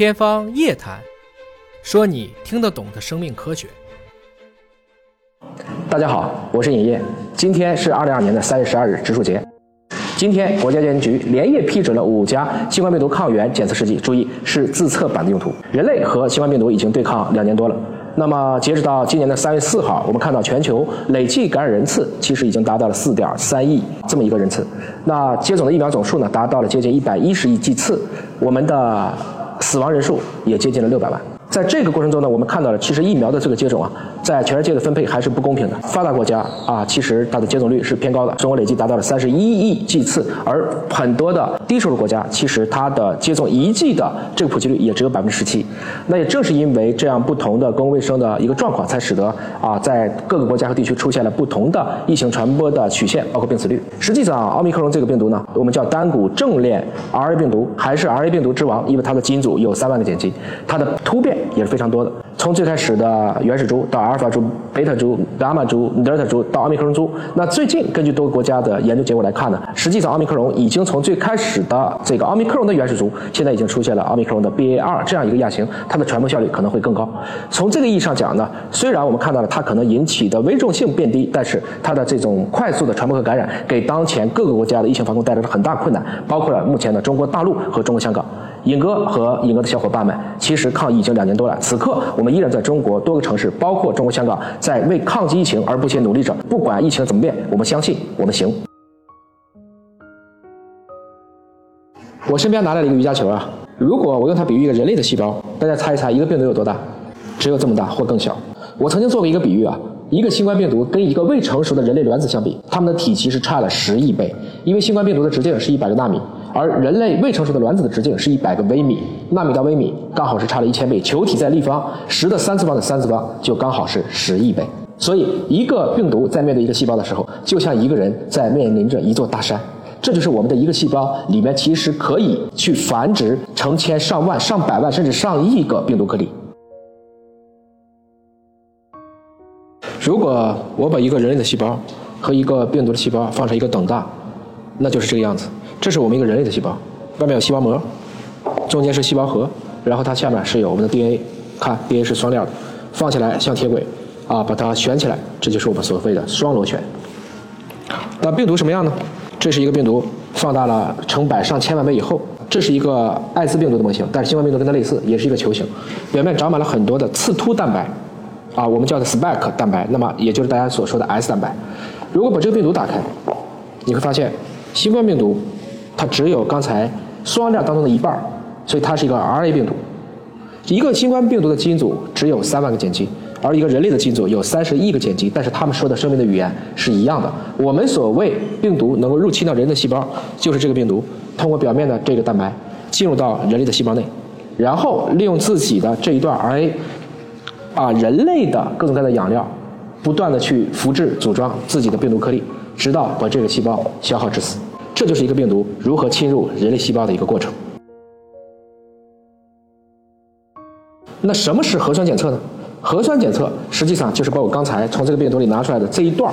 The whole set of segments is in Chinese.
天方夜谭，说你听得懂的生命科学。大家好，我是尹烨。今天是二零二年的三月十二日，植树节。今天国家药监局连夜批准了五家新冠病毒抗原检测试剂，注意是自测版的用途。人类和新冠病毒已经对抗两年多了。那么截止到今年的三月四号，我们看到全球累计感染人次其实已经达到了四点三亿这么一个人次。那接种的疫苗总数呢，达到了接近一百一十亿剂次。我们的死亡人数也接近了六百万。在这个过程中呢，我们看到了，其实疫苗的这个接种啊，在全世界的分配还是不公平的。发达国家啊，其实它的接种率是偏高的，中国累计达到了三十一亿剂次，而很多的低收入国家，其实它的接种一剂的这个普及率也只有百分之十七。那也正是因为这样不同的公共卫生的一个状况，才使得啊，在各个国家和地区出现了不同的疫情传播的曲线，包括病死率。实际上，奥密克戎这个病毒呢，我们叫单股正链 RA 病毒，还是 RA 病毒之王，因为它的基因组有三万个碱基，它的突变。也是非常多的。从最开始的原始株到阿尔法株、贝塔株、伽马株、德尔塔株到奥密克戎株，那最近根据多个国家的研究结果来看呢，实际上奥密克戎已经从最开始的这个奥密克戎的原始株，现在已经出现了奥密克戎的 BA.2 这样一个亚型，它的传播效率可能会更高。从这个意义上讲呢，虽然我们看到了它可能引起的危重性变低，但是它的这种快速的传播和感染，给当前各个国家的疫情防控带来了很大困难，包括了目前的中国大陆和中国香港。尹哥和尹哥的小伙伴们，其实抗疫已经两年多了。此刻，我们依然在中国多个城市，包括中国香港，在为抗击疫情而不懈努力着。不管疫情怎么变，我们相信我们行。我身边拿来了一个瑜伽球啊，如果我用它比喻一个人类的细胞，大家猜一猜，一个病毒有多大？只有这么大或更小。我曾经做过一个比喻啊，一个新冠病毒跟一个未成熟的人类卵子相比，它们的体积是差了十亿倍，因为新冠病毒的直径是一百个纳米。而人类未成熟的卵子的直径是一百个微米，纳米到微米刚好是差了一千倍。球体在立方，十的三次方的三次方就刚好是十亿倍。所以，一个病毒在面对一个细胞的时候，就像一个人在面临着一座大山。这就是我们的一个细胞里面其实可以去繁殖成千上万、上百万甚至上亿个病毒颗粒。如果我把一个人类的细胞和一个病毒的细胞放成一个等大，那就是这个样子。这是我们一个人类的细胞，外面有细胞膜，中间是细胞核，然后它下面是有我们的 DNA，看 DNA 是双链的，放起来像铁轨，啊，把它旋起来，这就是我们所谓的双螺旋。那病毒什么样呢？这是一个病毒放大了成百上千万倍以后，这是一个艾滋病毒的模型，但是新冠病毒跟它类似，也是一个球形，表面长满了很多的刺突蛋白，啊，我们叫的 spike 蛋白，那么也就是大家所说的 S 蛋白。如果把这个病毒打开，你会发现新冠病毒。它只有刚才双链当中的一半所以它是一个 RA 病毒。一个新冠病毒的基因组只有三万个碱基，而一个人类的基因组有三十亿个碱基，但是他们说的生命的语言是一样的。我们所谓病毒能够入侵到人的细胞，就是这个病毒通过表面的这个蛋白进入到人类的细胞内，然后利用自己的这一段 RA，啊，人类的各种各样的养料，不断的去复制组装自己的病毒颗粒，直到把这个细胞消耗致死。这就是一个病毒如何侵入人类细胞的一个过程。那什么是核酸检测呢？核酸检测实际上就是把我刚才从这个病毒里拿出来的这一段，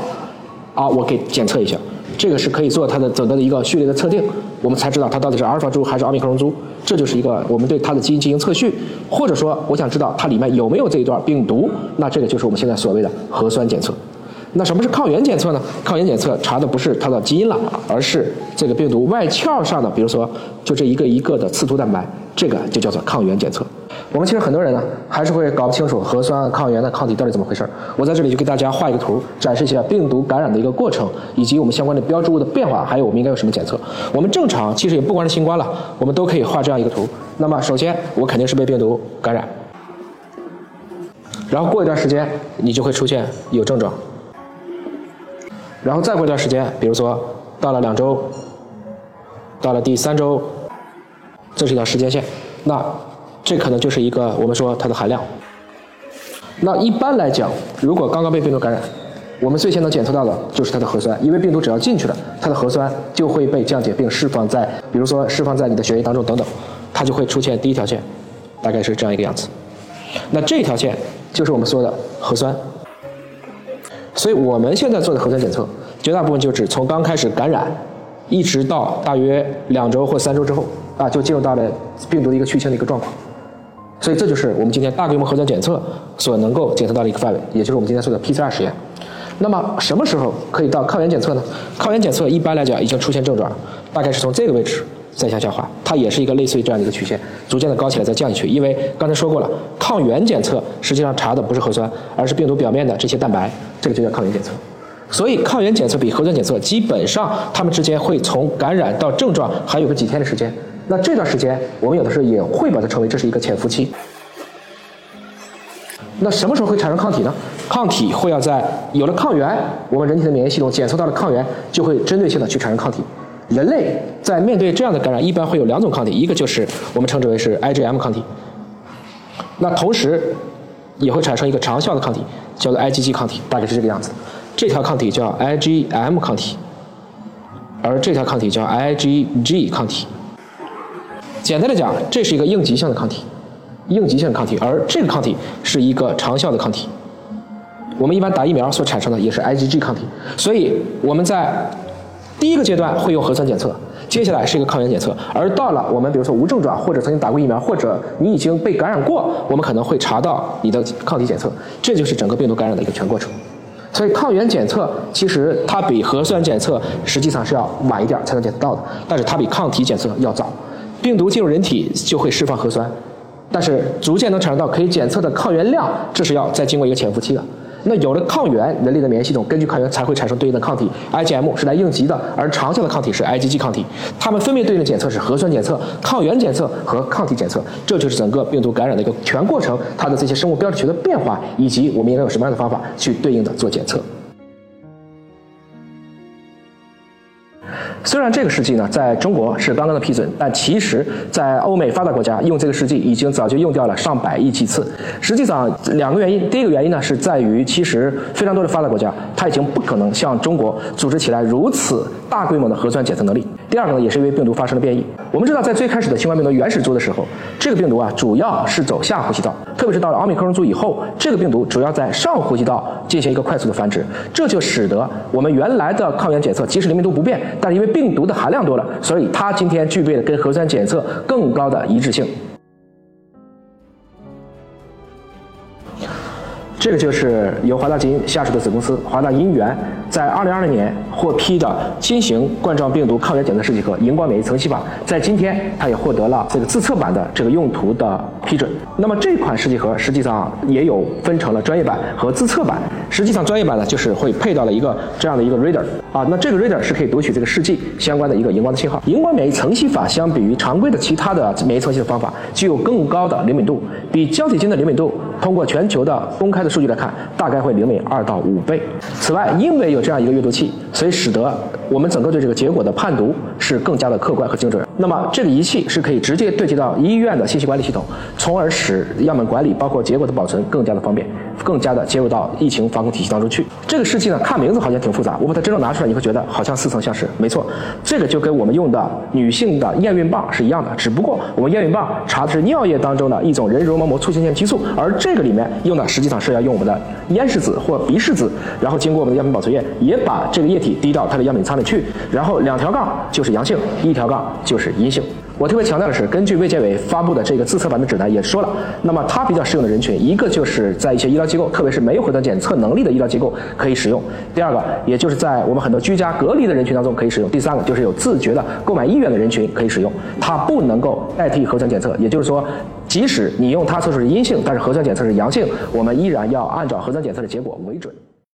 啊，我给检测一下。这个是可以做它的整个的一个序列的测定，我们才知道它到底是阿尔法株还是奥密克戎株。这就是一个我们对它的基因进行测序，或者说我想知道它里面有没有这一段病毒，那这个就是我们现在所谓的核酸检测。那什么是抗原检测呢？抗原检测查的不是它的基因了，而是这个病毒外壳上的，比如说就这一个一个的刺突蛋白，这个就叫做抗原检测。我们其实很多人呢，还是会搞不清楚核酸抗原的抗体到底怎么回事我在这里就给大家画一个图，展示一下病毒感染的一个过程，以及我们相关的标志物的变化，还有我们应该有什么检测。我们正常其实也不光是新冠了，我们都可以画这样一个图。那么首先我肯定是被病毒感染，然后过一段时间你就会出现有症状。然后再过一段时间，比如说到了两周，到了第三周，这是一条时间线，那这可能就是一个我们说它的含量。那一般来讲，如果刚刚被病毒感染，我们最先能检测到的就是它的核酸，因为病毒只要进去了，它的核酸就会被降解并释放在，比如说释放在你的血液当中等等，它就会出现第一条线，大概是这样一个样子。那这条线就是我们说的核酸。所以我们现在做的核酸检测，绝大部分就指从刚开始感染，一直到大约两周或三周之后，啊，就进入到了病毒的一个去清的一个状况。所以这就是我们今天大规模核酸检测所能够检测到的一个范围，也就是我们今天说的 PCR 实验。那么什么时候可以到抗原检测呢？抗原检测一般来讲已经出现症状，大概是从这个位置再向下滑，它也是一个类似于这样的一个曲线，逐渐的高起来再降下去。因为刚才说过了，抗原检测实际上查的不是核酸，而是病毒表面的这些蛋白，这个就叫抗原检测。所以抗原检测比核酸检测基本上它们之间会从感染到症状还有个几天的时间。那这段时间我们有的时候也会把它称为这是一个潜伏期。那什么时候会产生抗体呢？抗体会要在有了抗原，我们人体的免疫系统检测到了抗原，就会针对性的去产生抗体。人类在面对这样的感染，一般会有两种抗体，一个就是我们称之为是 IgM 抗体，那同时也会产生一个长效的抗体，叫做 IgG 抗体，大概是这个样子。这条抗体叫 IgM 抗体，而这条抗体叫 IgG 抗体。简单的讲，这是一个应急性的抗体。应急性的抗体，而这个抗体是一个长效的抗体。我们一般打疫苗所产生的也是 IgG 抗体，所以我们在第一个阶段会用核酸检测，接下来是一个抗原检测，而到了我们比如说无症状或者曾经打过疫苗或者你已经被感染过，我们可能会查到你的抗体检测，这就是整个病毒感染的一个全过程。所以抗原检测其实它比核酸检测实际上是要晚一点才能检测到的，但是它比抗体检测要早。病毒进入人体就会释放核酸。但是逐渐能产生到可以检测的抗原量，这是要再经过一个潜伏期的。那有了抗原，人类的免疫系统根据抗原才会产生对应的抗体，IgM 是来应急的，而长效的抗体是 IgG 抗体。它们分别对应的检测是核酸检测、抗原检测和抗体检测。这就是整个病毒感染的一个全过程，它的这些生物标志学的变化，以及我们应该用什么样的方法去对应的做检测。虽然这个试剂呢，在中国是刚刚的批准，但其实，在欧美发达国家用这个试剂已经早就用掉了上百亿剂次。实际上，两个原因，第一个原因呢，是在于其实非常多的发达国家，它已经不可能像中国组织起来如此大规模的核酸检测能力。第二个呢，也是因为病毒发生了变异。我们知道，在最开始的新冠病毒原始株的时候，这个病毒啊，主要是走下呼吸道，特别是到了奥密克戎株以后，这个病毒主要在上呼吸道进行一个快速的繁殖，这就使得我们原来的抗原检测即使灵敏度不变，但是因为病毒的含量多了，所以它今天具备了跟核酸检测更高的一致性。这个就是由华大基因下属的子公司华大因源在二零二零年获批的新型冠状病毒抗原检测试剂盒荧光免疫层析法，在今天它也获得了这个自测版的这个用途的批准。那么这款试剂盒实际上也有分成了专业版和自测版。实际上专业版呢，就是会配到了一个这样的一个 reader 啊，那这个 reader 是可以读取这个试剂相关的一个荧光的信号。荧光免疫层析法相比于常规的其他的免疫层析的方法，具有更高的灵敏度，比胶体金的灵敏度，通过全球的公开的数据来看，大概会灵敏二到五倍。此外，因为有这样一个阅读器，所以使得我们整个对这个结果的判读是更加的客观和精准。那么这个仪器是可以直接对接到医院的信息管理系统，从而使样本管理包括结果的保存更加的方便，更加的接入到疫情防控体系当中去。这个试剂呢，看名字好像挺复杂，我把它真正拿出来，你会觉得好像似曾相识。没错，这个就跟我们用的女性的验孕棒是一样的，只不过我们验孕棒查的是尿液当中的一种人绒毛膜促性腺激素，而这个里面用的实际上是要用我们的咽拭子或鼻拭子，然后经过我们的样品保存液，也把这个液体滴到它的样品仓里去，然后两条杠就是阳性，一条杠就是阴性。我特别强调的是，根据卫健委发布的这个自测版的指南也说了，那么它比较适用的人群，一个就是在一些医疗机构，特别是没有核酸检测能力的医疗机构可以使用；第二个，也就是在我们很多居家隔离的人群当中可以使用；第三个，就是有自觉的购买意愿的人群可以使用。它不能够代替核酸检测，也就是说，即使你用它测试是阴性，但是核酸检测是阳性，我们依然要按照核酸检测的结果为准。